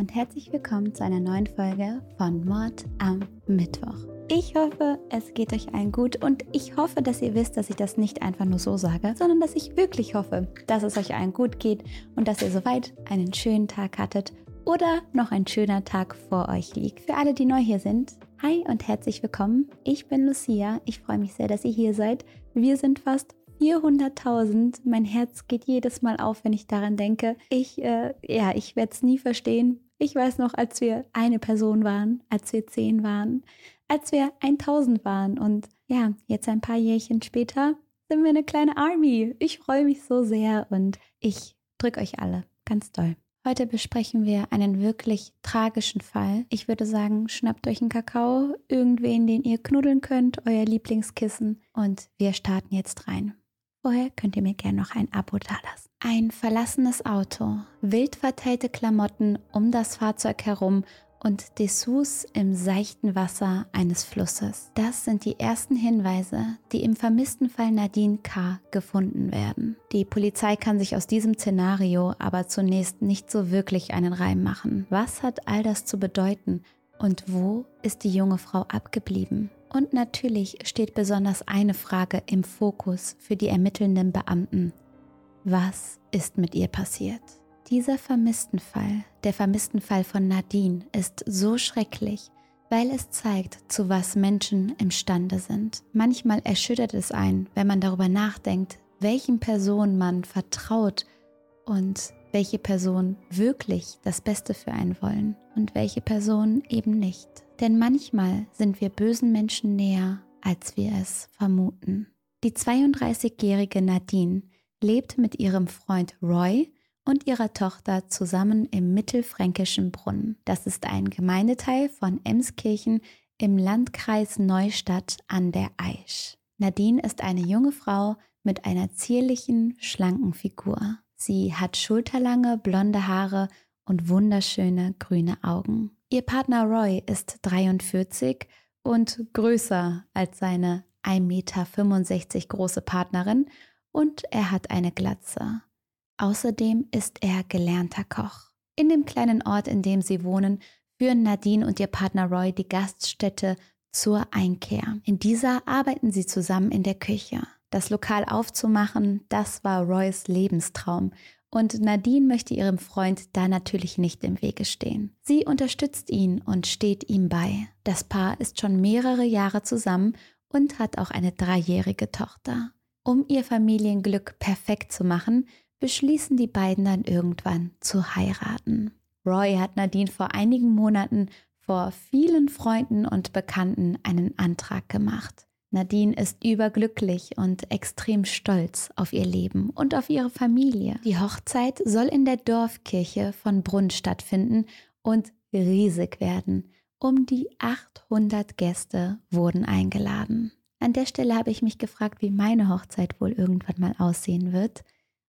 und herzlich willkommen zu einer neuen Folge von Mord am Mittwoch. Ich hoffe, es geht euch allen gut und ich hoffe, dass ihr wisst, dass ich das nicht einfach nur so sage, sondern dass ich wirklich hoffe, dass es euch allen gut geht und dass ihr soweit einen schönen Tag hattet oder noch ein schöner Tag vor euch liegt. Für alle, die neu hier sind, hi und herzlich willkommen. Ich bin Lucia. Ich freue mich sehr, dass ihr hier seid. Wir sind fast 400.000. Mein Herz geht jedes Mal auf, wenn ich daran denke. Ich, äh, ja, ich werde es nie verstehen. Ich weiß noch, als wir eine Person waren, als wir zehn waren, als wir 1000 waren und ja, jetzt ein paar Jährchen später sind wir eine kleine Army. Ich freue mich so sehr und ich drücke euch alle ganz doll. Heute besprechen wir einen wirklich tragischen Fall. Ich würde sagen, schnappt euch einen Kakao, irgendwen, den ihr knuddeln könnt, euer Lieblingskissen und wir starten jetzt rein. Vorher könnt ihr mir gerne noch ein Abo dalassen. Ein verlassenes Auto, wild verteilte Klamotten um das Fahrzeug herum und Dessous im seichten Wasser eines Flusses. Das sind die ersten Hinweise, die im vermissten Fall Nadine K. gefunden werden. Die Polizei kann sich aus diesem Szenario aber zunächst nicht so wirklich einen Reim machen. Was hat all das zu bedeuten und wo ist die junge Frau abgeblieben? Und natürlich steht besonders eine Frage im Fokus für die ermittelnden Beamten. Was ist mit ihr passiert? Dieser vermissten Fall, der vermissten Fall von Nadine, ist so schrecklich, weil es zeigt, zu was Menschen imstande sind. Manchmal erschüttert es einen, wenn man darüber nachdenkt, welchen Personen man vertraut und welche Personen wirklich das Beste für einen wollen und welche Personen eben nicht. Denn manchmal sind wir bösen Menschen näher, als wir es vermuten. Die 32-jährige Nadine lebt mit ihrem Freund Roy und ihrer Tochter zusammen im mittelfränkischen Brunnen. Das ist ein Gemeindeteil von Emskirchen im Landkreis Neustadt an der Aisch. Nadine ist eine junge Frau mit einer zierlichen, schlanken Figur. Sie hat schulterlange blonde Haare und wunderschöne grüne Augen. Ihr Partner Roy ist 43 und größer als seine 1,65 Meter große Partnerin und er hat eine Glatze. Außerdem ist er gelernter Koch. In dem kleinen Ort, in dem sie wohnen, führen Nadine und ihr Partner Roy die Gaststätte zur Einkehr. In dieser arbeiten sie zusammen in der Küche. Das Lokal aufzumachen, das war Roys Lebenstraum und Nadine möchte ihrem Freund da natürlich nicht im Wege stehen. Sie unterstützt ihn und steht ihm bei. Das Paar ist schon mehrere Jahre zusammen und hat auch eine dreijährige Tochter. Um ihr Familienglück perfekt zu machen, beschließen die beiden dann irgendwann zu heiraten. Roy hat Nadine vor einigen Monaten vor vielen Freunden und Bekannten einen Antrag gemacht. Nadine ist überglücklich und extrem stolz auf ihr Leben und auf ihre Familie. Die Hochzeit soll in der Dorfkirche von Brunn stattfinden und riesig werden. Um die 800 Gäste wurden eingeladen. An der Stelle habe ich mich gefragt, wie meine Hochzeit wohl irgendwann mal aussehen wird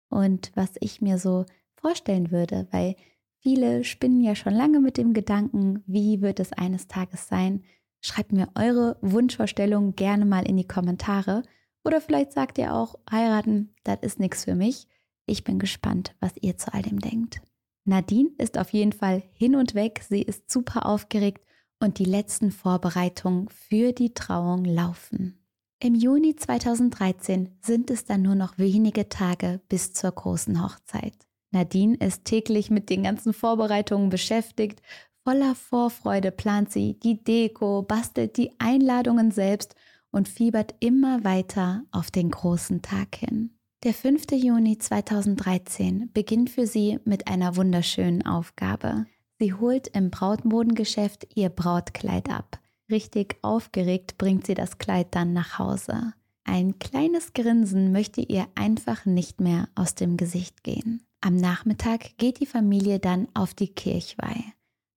und was ich mir so vorstellen würde, weil viele spinnen ja schon lange mit dem Gedanken, wie wird es eines Tages sein, Schreibt mir eure Wunschvorstellungen gerne mal in die Kommentare. Oder vielleicht sagt ihr auch, heiraten, das ist nichts für mich. Ich bin gespannt, was ihr zu all dem denkt. Nadine ist auf jeden Fall hin und weg. Sie ist super aufgeregt und die letzten Vorbereitungen für die Trauung laufen. Im Juni 2013 sind es dann nur noch wenige Tage bis zur großen Hochzeit. Nadine ist täglich mit den ganzen Vorbereitungen beschäftigt, Voller Vorfreude plant sie die Deko, bastelt die Einladungen selbst und fiebert immer weiter auf den großen Tag hin. Der 5. Juni 2013 beginnt für sie mit einer wunderschönen Aufgabe. Sie holt im Brautmodengeschäft ihr Brautkleid ab. Richtig aufgeregt bringt sie das Kleid dann nach Hause. Ein kleines Grinsen möchte ihr einfach nicht mehr aus dem Gesicht gehen. Am Nachmittag geht die Familie dann auf die Kirchweih.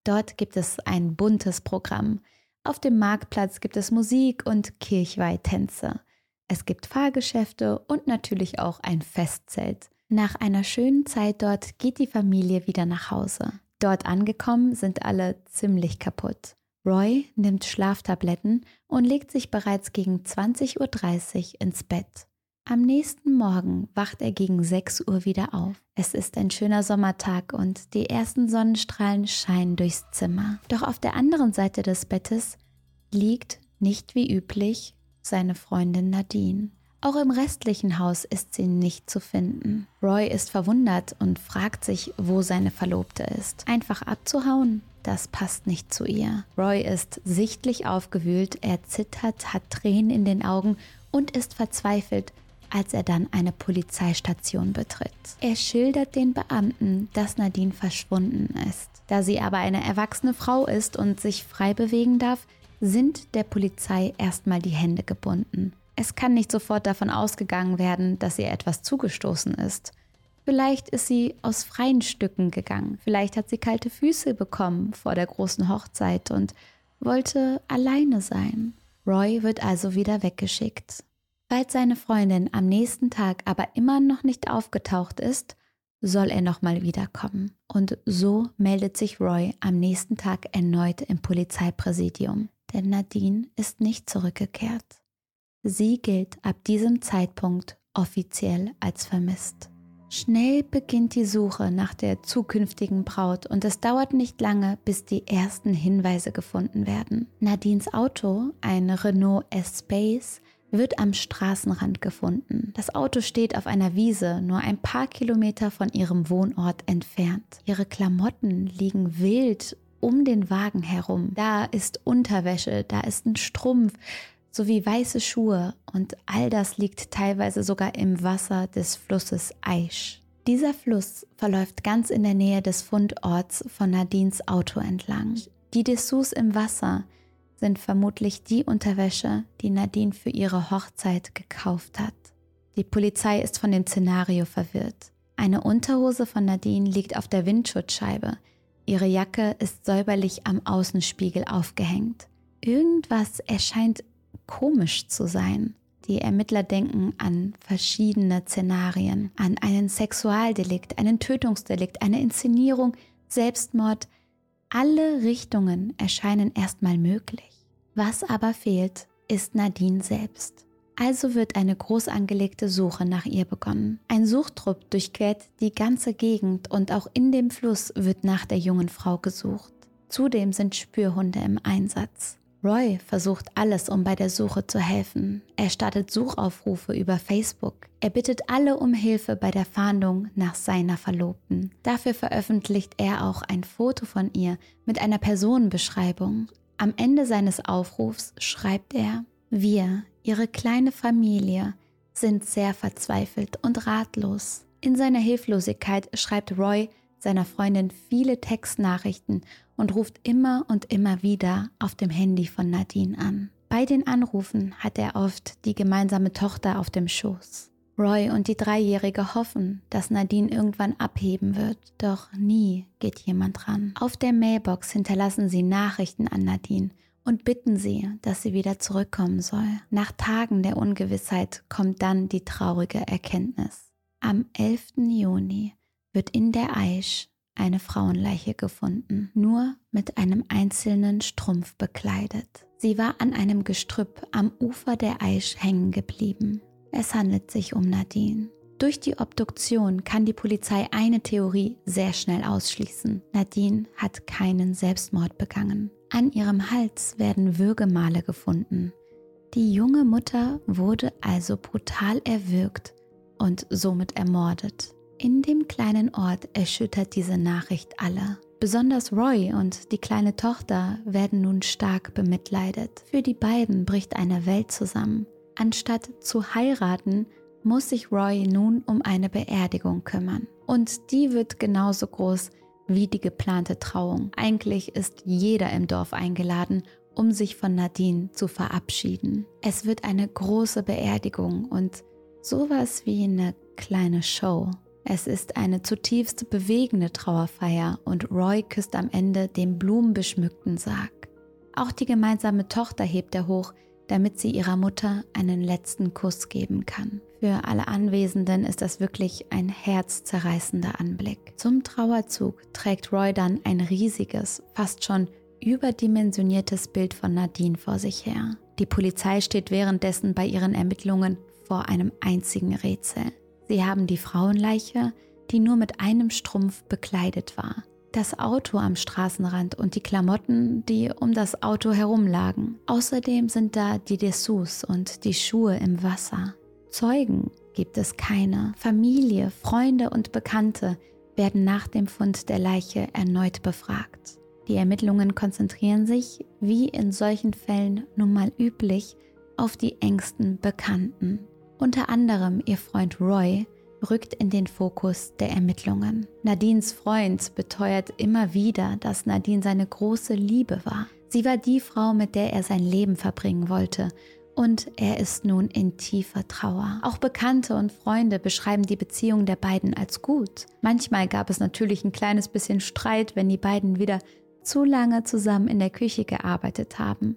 Dort gibt es ein buntes Programm. Auf dem Marktplatz gibt es Musik und Kirchweih-Tänze. Es gibt Fahrgeschäfte und natürlich auch ein Festzelt. Nach einer schönen Zeit dort geht die Familie wieder nach Hause. Dort angekommen sind alle ziemlich kaputt. Roy nimmt Schlaftabletten und legt sich bereits gegen 20.30 Uhr ins Bett. Am nächsten Morgen wacht er gegen 6 Uhr wieder auf. Es ist ein schöner Sommertag und die ersten Sonnenstrahlen scheinen durchs Zimmer. Doch auf der anderen Seite des Bettes liegt, nicht wie üblich, seine Freundin Nadine. Auch im restlichen Haus ist sie nicht zu finden. Roy ist verwundert und fragt sich, wo seine Verlobte ist. Einfach abzuhauen? Das passt nicht zu ihr. Roy ist sichtlich aufgewühlt, er zittert, hat Tränen in den Augen und ist verzweifelt, als er dann eine Polizeistation betritt. Er schildert den Beamten, dass Nadine verschwunden ist. Da sie aber eine erwachsene Frau ist und sich frei bewegen darf, sind der Polizei erstmal die Hände gebunden. Es kann nicht sofort davon ausgegangen werden, dass ihr etwas zugestoßen ist. Vielleicht ist sie aus freien Stücken gegangen. Vielleicht hat sie kalte Füße bekommen vor der großen Hochzeit und wollte alleine sein. Roy wird also wieder weggeschickt. Falls seine Freundin am nächsten Tag aber immer noch nicht aufgetaucht ist, soll er nochmal wiederkommen. Und so meldet sich Roy am nächsten Tag erneut im Polizeipräsidium. Denn Nadine ist nicht zurückgekehrt. Sie gilt ab diesem Zeitpunkt offiziell als vermisst. Schnell beginnt die Suche nach der zukünftigen Braut und es dauert nicht lange, bis die ersten Hinweise gefunden werden. Nadines Auto, ein Renault S-Space, wird am Straßenrand gefunden. Das Auto steht auf einer Wiese, nur ein paar Kilometer von ihrem Wohnort entfernt. Ihre Klamotten liegen wild um den Wagen herum. Da ist Unterwäsche, da ist ein Strumpf, sowie weiße Schuhe und all das liegt teilweise sogar im Wasser des Flusses Aisch. Dieser Fluss verläuft ganz in der Nähe des Fundorts von Nadines Auto entlang. Die Dessous im Wasser sind vermutlich die Unterwäsche, die Nadine für ihre Hochzeit gekauft hat. Die Polizei ist von dem Szenario verwirrt. Eine Unterhose von Nadine liegt auf der Windschutzscheibe. Ihre Jacke ist säuberlich am Außenspiegel aufgehängt. Irgendwas erscheint komisch zu sein. Die Ermittler denken an verschiedene Szenarien, an einen Sexualdelikt, einen Tötungsdelikt, eine Inszenierung, Selbstmord. Alle Richtungen erscheinen erstmal möglich. Was aber fehlt, ist Nadine selbst. Also wird eine groß angelegte Suche nach ihr begonnen. Ein Suchtrupp durchquert die ganze Gegend und auch in dem Fluss wird nach der jungen Frau gesucht. Zudem sind Spürhunde im Einsatz. Roy versucht alles, um bei der Suche zu helfen. Er startet Suchaufrufe über Facebook. Er bittet alle um Hilfe bei der Fahndung nach seiner Verlobten. Dafür veröffentlicht er auch ein Foto von ihr mit einer Personenbeschreibung. Am Ende seines Aufrufs schreibt er, wir, ihre kleine Familie, sind sehr verzweifelt und ratlos. In seiner Hilflosigkeit schreibt Roy seiner Freundin viele Textnachrichten und ruft immer und immer wieder auf dem Handy von Nadine an. Bei den Anrufen hat er oft die gemeinsame Tochter auf dem Schoß. Roy und die Dreijährige hoffen, dass Nadine irgendwann abheben wird, doch nie geht jemand ran. Auf der Mailbox hinterlassen sie Nachrichten an Nadine und bitten sie, dass sie wieder zurückkommen soll. Nach Tagen der Ungewissheit kommt dann die traurige Erkenntnis. Am 11. Juni wird in der Aisch eine Frauenleiche gefunden, nur mit einem einzelnen Strumpf bekleidet. Sie war an einem Gestrüpp am Ufer der Aisch hängen geblieben. Es handelt sich um Nadine. Durch die Obduktion kann die Polizei eine Theorie sehr schnell ausschließen. Nadine hat keinen Selbstmord begangen. An ihrem Hals werden Würgemale gefunden. Die junge Mutter wurde also brutal erwürgt und somit ermordet. In dem kleinen Ort erschüttert diese Nachricht alle. Besonders Roy und die kleine Tochter werden nun stark bemitleidet. Für die beiden bricht eine Welt zusammen. Anstatt zu heiraten, muss sich Roy nun um eine Beerdigung kümmern. Und die wird genauso groß wie die geplante Trauung. Eigentlich ist jeder im Dorf eingeladen, um sich von Nadine zu verabschieden. Es wird eine große Beerdigung und sowas wie eine kleine Show. Es ist eine zutiefst bewegende Trauerfeier und Roy küsst am Ende den blumenbeschmückten Sarg. Auch die gemeinsame Tochter hebt er hoch, damit sie ihrer Mutter einen letzten Kuss geben kann. Für alle Anwesenden ist das wirklich ein herzzerreißender Anblick. Zum Trauerzug trägt Roy dann ein riesiges, fast schon überdimensioniertes Bild von Nadine vor sich her. Die Polizei steht währenddessen bei ihren Ermittlungen vor einem einzigen Rätsel. Sie haben die Frauenleiche, die nur mit einem Strumpf bekleidet war, das Auto am Straßenrand und die Klamotten, die um das Auto herumlagen. Außerdem sind da die Dessous und die Schuhe im Wasser. Zeugen gibt es keine. Familie, Freunde und Bekannte werden nach dem Fund der Leiche erneut befragt. Die Ermittlungen konzentrieren sich, wie in solchen Fällen nun mal üblich, auf die engsten Bekannten. Unter anderem ihr Freund Roy rückt in den Fokus der Ermittlungen. Nadines Freund beteuert immer wieder, dass Nadine seine große Liebe war. Sie war die Frau, mit der er sein Leben verbringen wollte. Und er ist nun in tiefer Trauer. Auch Bekannte und Freunde beschreiben die Beziehung der beiden als gut. Manchmal gab es natürlich ein kleines bisschen Streit, wenn die beiden wieder zu lange zusammen in der Küche gearbeitet haben.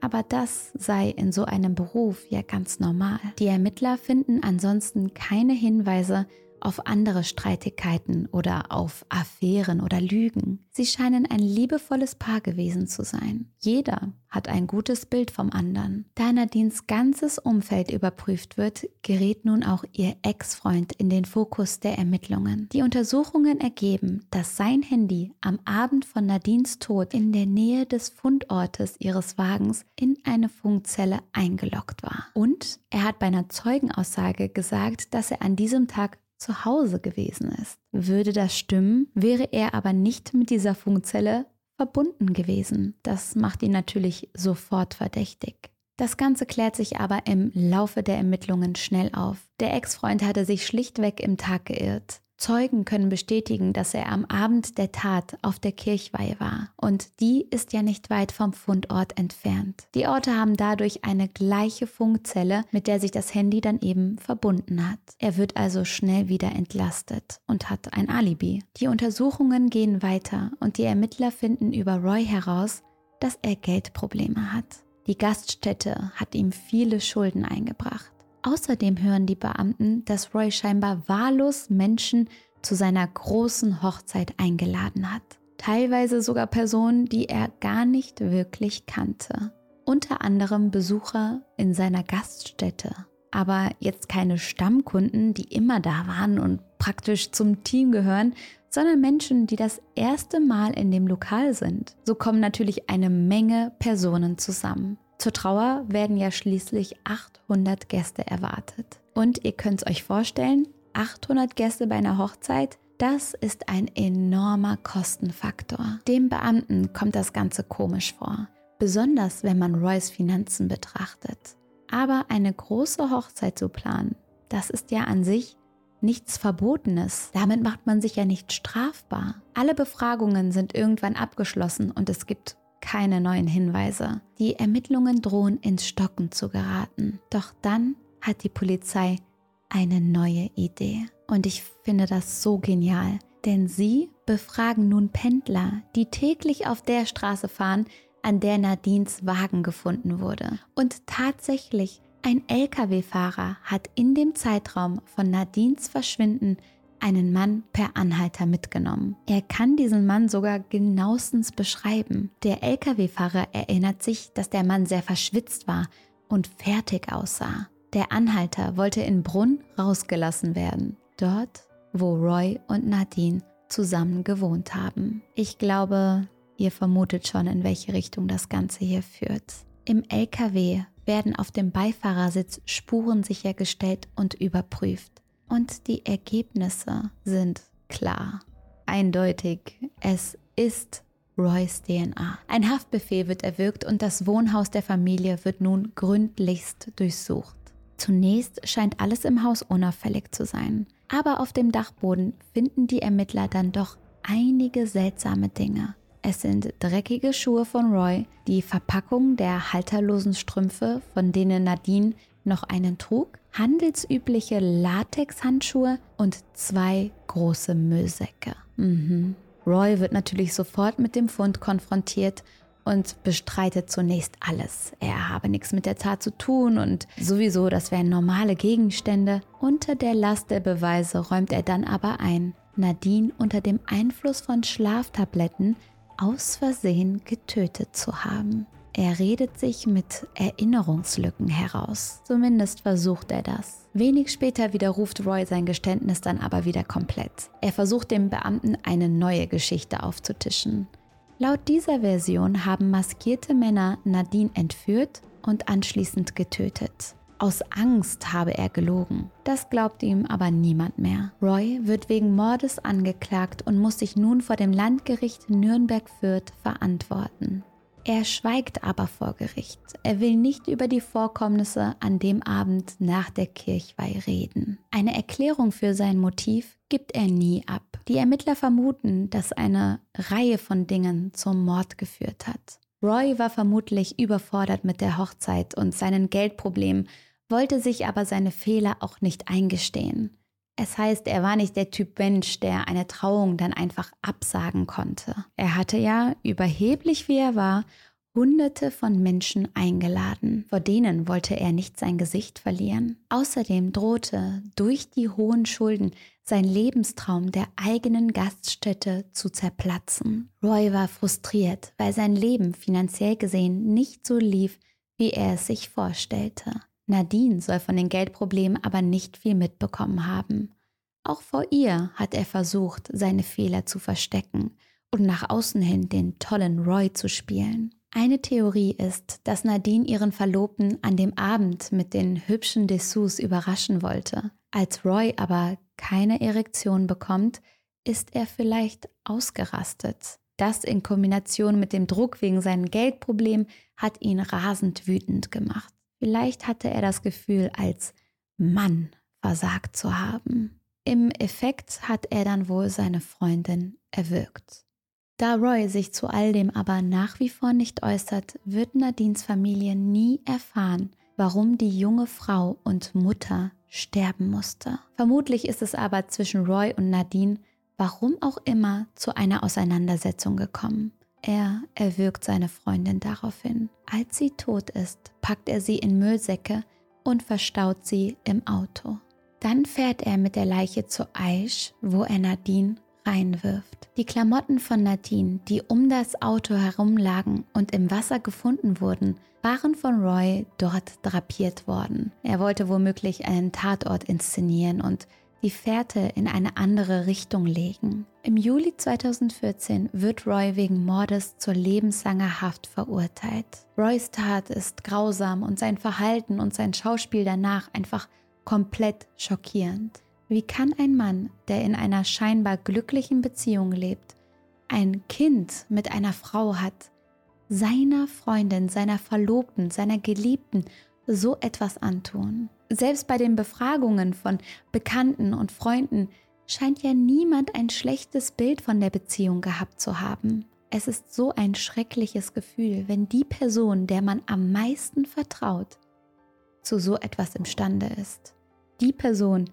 Aber das sei in so einem Beruf ja ganz normal. Die Ermittler finden ansonsten keine Hinweise auf andere Streitigkeiten oder auf Affären oder Lügen. Sie scheinen ein liebevolles Paar gewesen zu sein. Jeder hat ein gutes Bild vom anderen. Da Nadines ganzes Umfeld überprüft wird, gerät nun auch ihr Ex-Freund in den Fokus der Ermittlungen. Die Untersuchungen ergeben, dass sein Handy am Abend von Nadines Tod in der Nähe des Fundortes ihres Wagens in eine Funkzelle eingeloggt war. Und er hat bei einer Zeugenaussage gesagt, dass er an diesem Tag zu Hause gewesen ist. Würde das stimmen, wäre er aber nicht mit dieser Funkzelle verbunden gewesen. Das macht ihn natürlich sofort verdächtig. Das Ganze klärt sich aber im Laufe der Ermittlungen schnell auf. Der Ex-Freund hatte sich schlichtweg im Tag geirrt. Zeugen können bestätigen, dass er am Abend der Tat auf der Kirchweihe war. Und die ist ja nicht weit vom Fundort entfernt. Die Orte haben dadurch eine gleiche Funkzelle, mit der sich das Handy dann eben verbunden hat. Er wird also schnell wieder entlastet und hat ein Alibi. Die Untersuchungen gehen weiter und die Ermittler finden über Roy heraus, dass er Geldprobleme hat. Die Gaststätte hat ihm viele Schulden eingebracht. Außerdem hören die Beamten, dass Roy scheinbar wahllos Menschen zu seiner großen Hochzeit eingeladen hat. Teilweise sogar Personen, die er gar nicht wirklich kannte. Unter anderem Besucher in seiner Gaststätte. Aber jetzt keine Stammkunden, die immer da waren und praktisch zum Team gehören, sondern Menschen, die das erste Mal in dem Lokal sind. So kommen natürlich eine Menge Personen zusammen. Zur Trauer werden ja schließlich 800 Gäste erwartet. Und ihr könnt es euch vorstellen, 800 Gäste bei einer Hochzeit, das ist ein enormer Kostenfaktor. Dem Beamten kommt das Ganze komisch vor, besonders wenn man Roys Finanzen betrachtet. Aber eine große Hochzeit zu planen, das ist ja an sich nichts Verbotenes. Damit macht man sich ja nicht strafbar. Alle Befragungen sind irgendwann abgeschlossen und es gibt keine neuen Hinweise. Die Ermittlungen drohen ins Stocken zu geraten. Doch dann hat die Polizei eine neue Idee. Und ich finde das so genial, denn sie befragen nun Pendler, die täglich auf der Straße fahren, an der Nadines Wagen gefunden wurde. Und tatsächlich, ein Lkw-Fahrer hat in dem Zeitraum von Nadines Verschwinden einen Mann per Anhalter mitgenommen. Er kann diesen Mann sogar genauestens beschreiben. Der Lkw-Fahrer erinnert sich, dass der Mann sehr verschwitzt war und fertig aussah. Der Anhalter wollte in Brunn rausgelassen werden, dort, wo Roy und Nadine zusammen gewohnt haben. Ich glaube, ihr vermutet schon, in welche Richtung das Ganze hier führt. Im LKW werden auf dem Beifahrersitz Spuren sichergestellt und überprüft. Und die Ergebnisse sind klar, eindeutig. Es ist Roys DNA. Ein Haftbefehl wird erwirkt und das Wohnhaus der Familie wird nun gründlichst durchsucht. Zunächst scheint alles im Haus unauffällig zu sein, aber auf dem Dachboden finden die Ermittler dann doch einige seltsame Dinge. Es sind dreckige Schuhe von Roy, die Verpackung der halterlosen Strümpfe, von denen Nadine noch einen trug, handelsübliche Latexhandschuhe und zwei große Müllsäcke. Mhm. Roy wird natürlich sofort mit dem Fund konfrontiert und bestreitet zunächst alles. Er habe nichts mit der Tat zu tun und sowieso, das wären normale Gegenstände. Unter der Last der Beweise räumt er dann aber ein, Nadine unter dem Einfluss von Schlaftabletten aus Versehen getötet zu haben. Er redet sich mit Erinnerungslücken heraus. Zumindest versucht er das. Wenig später widerruft Roy sein Geständnis dann aber wieder komplett. Er versucht dem Beamten eine neue Geschichte aufzutischen. Laut dieser Version haben maskierte Männer Nadine entführt und anschließend getötet. Aus Angst habe er gelogen. Das glaubt ihm aber niemand mehr. Roy wird wegen Mordes angeklagt und muss sich nun vor dem Landgericht Nürnberg-Fürth verantworten. Er schweigt aber vor Gericht. Er will nicht über die Vorkommnisse an dem Abend nach der Kirchweih reden. Eine Erklärung für sein Motiv gibt er nie ab. Die Ermittler vermuten, dass eine Reihe von Dingen zum Mord geführt hat. Roy war vermutlich überfordert mit der Hochzeit und seinen Geldproblemen, wollte sich aber seine Fehler auch nicht eingestehen. Es heißt, er war nicht der Typ Mensch, der eine Trauung dann einfach absagen konnte. Er hatte ja, überheblich wie er war, Hunderte von Menschen eingeladen. Vor denen wollte er nicht sein Gesicht verlieren. Außerdem drohte durch die hohen Schulden sein Lebenstraum der eigenen Gaststätte zu zerplatzen. Roy war frustriert, weil sein Leben finanziell gesehen nicht so lief, wie er es sich vorstellte. Nadine soll von den Geldproblemen aber nicht viel mitbekommen haben. Auch vor ihr hat er versucht, seine Fehler zu verstecken und nach außen hin den tollen Roy zu spielen. Eine Theorie ist, dass Nadine ihren Verlobten an dem Abend mit den hübschen Dessous überraschen wollte. Als Roy aber keine Erektion bekommt, ist er vielleicht ausgerastet. Das in Kombination mit dem Druck wegen seinem Geldproblem hat ihn rasend wütend gemacht. Vielleicht hatte er das Gefühl, als Mann versagt zu haben. Im Effekt hat er dann wohl seine Freundin erwürgt. Da Roy sich zu all dem aber nach wie vor nicht äußert, wird Nadines Familie nie erfahren, warum die junge Frau und Mutter sterben musste. Vermutlich ist es aber zwischen Roy und Nadine, warum auch immer, zu einer Auseinandersetzung gekommen. Er erwürgt seine Freundin daraufhin. Als sie tot ist, packt er sie in Müllsäcke und verstaut sie im Auto. Dann fährt er mit der Leiche zu Aish, wo er Nadine reinwirft. Die Klamotten von Nadine, die um das Auto herumlagen und im Wasser gefunden wurden, waren von Roy dort drapiert worden. Er wollte womöglich einen Tatort inszenieren und die Fährte in eine andere Richtung legen. Im Juli 2014 wird Roy wegen Mordes zur lebenslanger Haft verurteilt. Roys Tat ist grausam und sein Verhalten und sein Schauspiel danach einfach komplett schockierend. Wie kann ein Mann, der in einer scheinbar glücklichen Beziehung lebt, ein Kind mit einer Frau hat, seiner Freundin, seiner Verlobten, seiner Geliebten so etwas antun? Selbst bei den Befragungen von Bekannten und Freunden scheint ja niemand ein schlechtes Bild von der Beziehung gehabt zu haben. Es ist so ein schreckliches Gefühl, wenn die Person, der man am meisten vertraut, zu so etwas imstande ist. Die Person,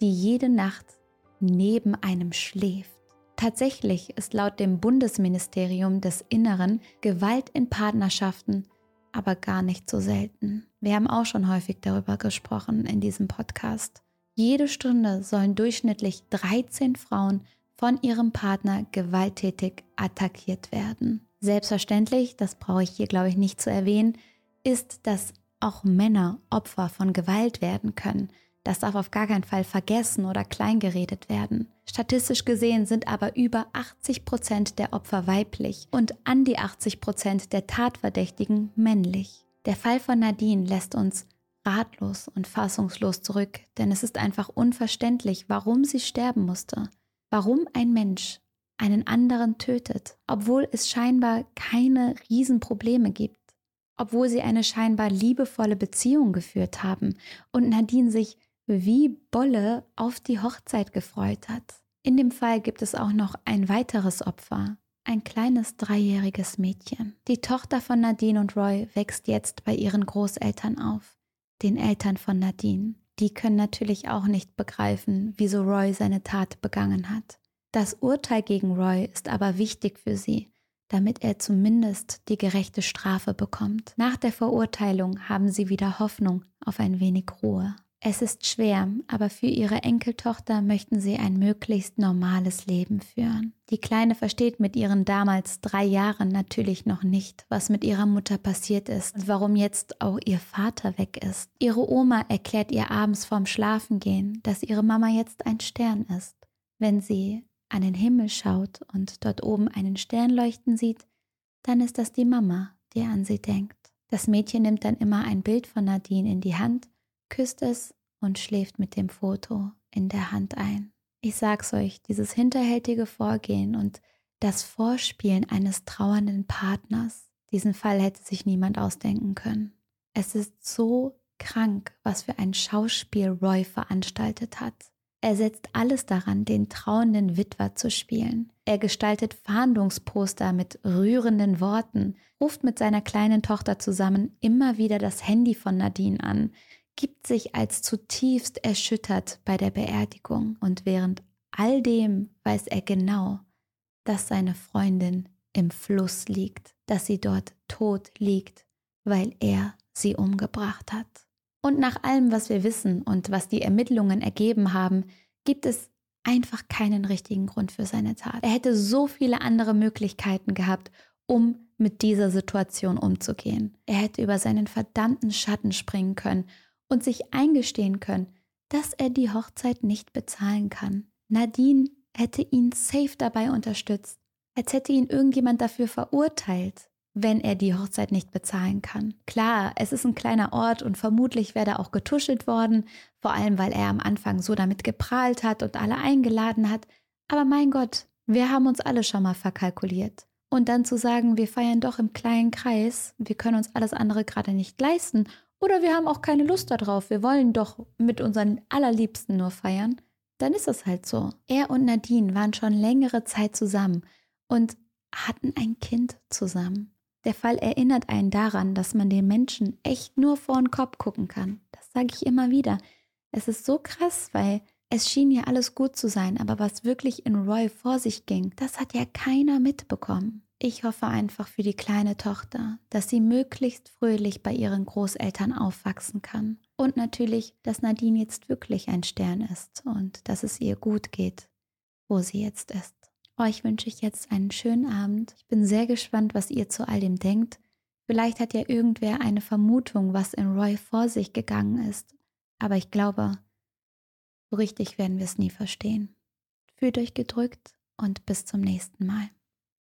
die jede Nacht neben einem schläft. Tatsächlich ist laut dem Bundesministerium des Inneren Gewalt in Partnerschaften aber gar nicht so selten. Wir haben auch schon häufig darüber gesprochen in diesem Podcast. Jede Stunde sollen durchschnittlich 13 Frauen von ihrem Partner gewalttätig attackiert werden. Selbstverständlich, das brauche ich hier glaube ich nicht zu erwähnen, ist, dass auch Männer Opfer von Gewalt werden können. Das darf auf gar keinen Fall vergessen oder kleingeredet werden. Statistisch gesehen sind aber über 80 Prozent der Opfer weiblich und an die 80 Prozent der Tatverdächtigen männlich. Der Fall von Nadine lässt uns ratlos und fassungslos zurück, denn es ist einfach unverständlich, warum sie sterben musste. Warum ein Mensch einen anderen tötet, obwohl es scheinbar keine Riesenprobleme gibt, obwohl sie eine scheinbar liebevolle Beziehung geführt haben und Nadine sich wie Bolle auf die Hochzeit gefreut hat. In dem Fall gibt es auch noch ein weiteres Opfer, ein kleines dreijähriges Mädchen. Die Tochter von Nadine und Roy wächst jetzt bei ihren Großeltern auf. den Eltern von Nadine. Die können natürlich auch nicht begreifen, wieso Roy seine Tat begangen hat. Das Urteil gegen Roy ist aber wichtig für sie, damit er zumindest die gerechte Strafe bekommt. Nach der Verurteilung haben sie wieder Hoffnung auf ein wenig Ruhe. Es ist schwer, aber für ihre Enkeltochter möchten sie ein möglichst normales Leben führen. Die Kleine versteht mit ihren damals drei Jahren natürlich noch nicht, was mit ihrer Mutter passiert ist und warum jetzt auch ihr Vater weg ist. Ihre Oma erklärt ihr abends vorm Schlafengehen, dass ihre Mama jetzt ein Stern ist. Wenn sie an den Himmel schaut und dort oben einen Stern leuchten sieht, dann ist das die Mama, die an sie denkt. Das Mädchen nimmt dann immer ein Bild von Nadine in die Hand, küsst es und schläft mit dem Foto in der Hand ein. Ich sag's euch, dieses hinterhältige Vorgehen und das Vorspielen eines trauernden Partners, diesen Fall hätte sich niemand ausdenken können. Es ist so krank, was für ein Schauspiel Roy veranstaltet hat. Er setzt alles daran, den trauenden Witwer zu spielen. Er gestaltet Fahndungsposter mit rührenden Worten, ruft mit seiner kleinen Tochter zusammen immer wieder das Handy von Nadine an, gibt sich als zutiefst erschüttert bei der Beerdigung und während all dem weiß er genau, dass seine Freundin im Fluss liegt, dass sie dort tot liegt, weil er sie umgebracht hat. Und nach allem, was wir wissen und was die Ermittlungen ergeben haben, gibt es einfach keinen richtigen Grund für seine Tat. Er hätte so viele andere Möglichkeiten gehabt, um mit dieser Situation umzugehen. Er hätte über seinen verdammten Schatten springen können und sich eingestehen können, dass er die Hochzeit nicht bezahlen kann. Nadine hätte ihn safe dabei unterstützt, als hätte ihn irgendjemand dafür verurteilt wenn er die Hochzeit nicht bezahlen kann. Klar, es ist ein kleiner Ort und vermutlich wäre da auch getuschelt worden, vor allem weil er am Anfang so damit geprahlt hat und alle eingeladen hat. Aber mein Gott, wir haben uns alle schon mal verkalkuliert. Und dann zu sagen, wir feiern doch im kleinen Kreis, wir können uns alles andere gerade nicht leisten oder wir haben auch keine Lust darauf, wir wollen doch mit unseren Allerliebsten nur feiern, dann ist es halt so. Er und Nadine waren schon längere Zeit zusammen und hatten ein Kind zusammen. Der Fall erinnert einen daran, dass man den Menschen echt nur vor den Kopf gucken kann. Das sage ich immer wieder. Es ist so krass, weil es schien ja alles gut zu sein, aber was wirklich in Roy vor sich ging, das hat ja keiner mitbekommen. Ich hoffe einfach für die kleine Tochter, dass sie möglichst fröhlich bei ihren Großeltern aufwachsen kann. Und natürlich, dass Nadine jetzt wirklich ein Stern ist und dass es ihr gut geht, wo sie jetzt ist. Euch wünsche ich jetzt einen schönen Abend. Ich bin sehr gespannt, was ihr zu all dem denkt. Vielleicht hat ja irgendwer eine Vermutung, was in Roy vor sich gegangen ist. Aber ich glaube, so richtig werden wir es nie verstehen. Fühlt euch gedrückt und bis zum nächsten Mal.